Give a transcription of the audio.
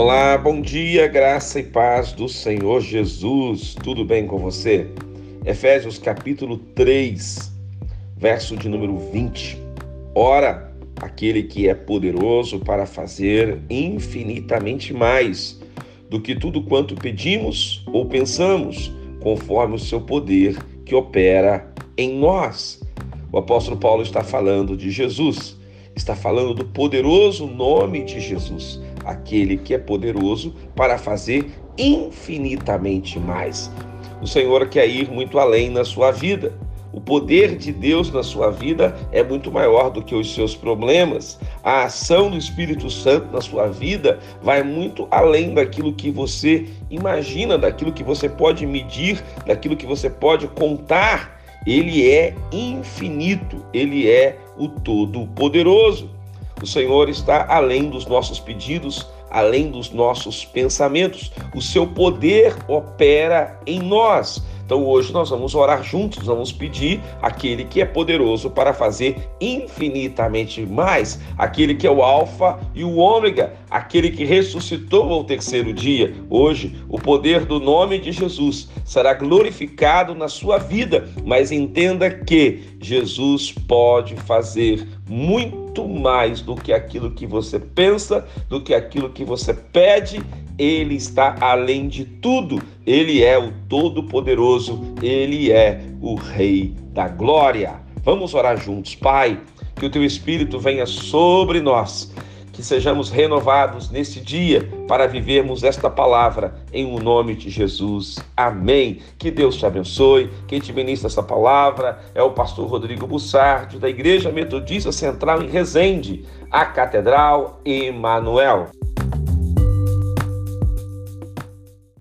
Olá, bom dia, graça e paz do Senhor Jesus. Tudo bem com você? Efésios capítulo 3, verso de número 20. Ora, aquele que é poderoso para fazer infinitamente mais do que tudo quanto pedimos ou pensamos, conforme o seu poder que opera em nós. O apóstolo Paulo está falando de Jesus, está falando do poderoso nome de Jesus aquele que é poderoso para fazer infinitamente mais. O Senhor quer ir muito além na sua vida. O poder de Deus na sua vida é muito maior do que os seus problemas. A ação do Espírito Santo na sua vida vai muito além daquilo que você imagina, daquilo que você pode medir, daquilo que você pode contar. Ele é infinito, ele é o Todo-Poderoso. O Senhor está além dos nossos pedidos, além dos nossos pensamentos. O seu poder opera em nós. Então hoje nós vamos orar juntos, vamos pedir aquele que é poderoso para fazer infinitamente mais, aquele que é o Alfa e o Ômega, aquele que ressuscitou ao terceiro dia. Hoje, o poder do nome de Jesus será glorificado na sua vida, mas entenda que Jesus pode fazer muito mais do que aquilo que você pensa, do que aquilo que você pede ele está além de tudo. Ele é o Todo-Poderoso, ele é o Rei da Glória. Vamos orar juntos, Pai, que o teu Espírito venha sobre nós, que sejamos renovados nesse dia para vivermos esta palavra em o um nome de Jesus. Amém. Que Deus te abençoe. Quem te ministra essa palavra é o pastor Rodrigo Bussardi, da Igreja Metodista Central em Resende, a Catedral Emanuel.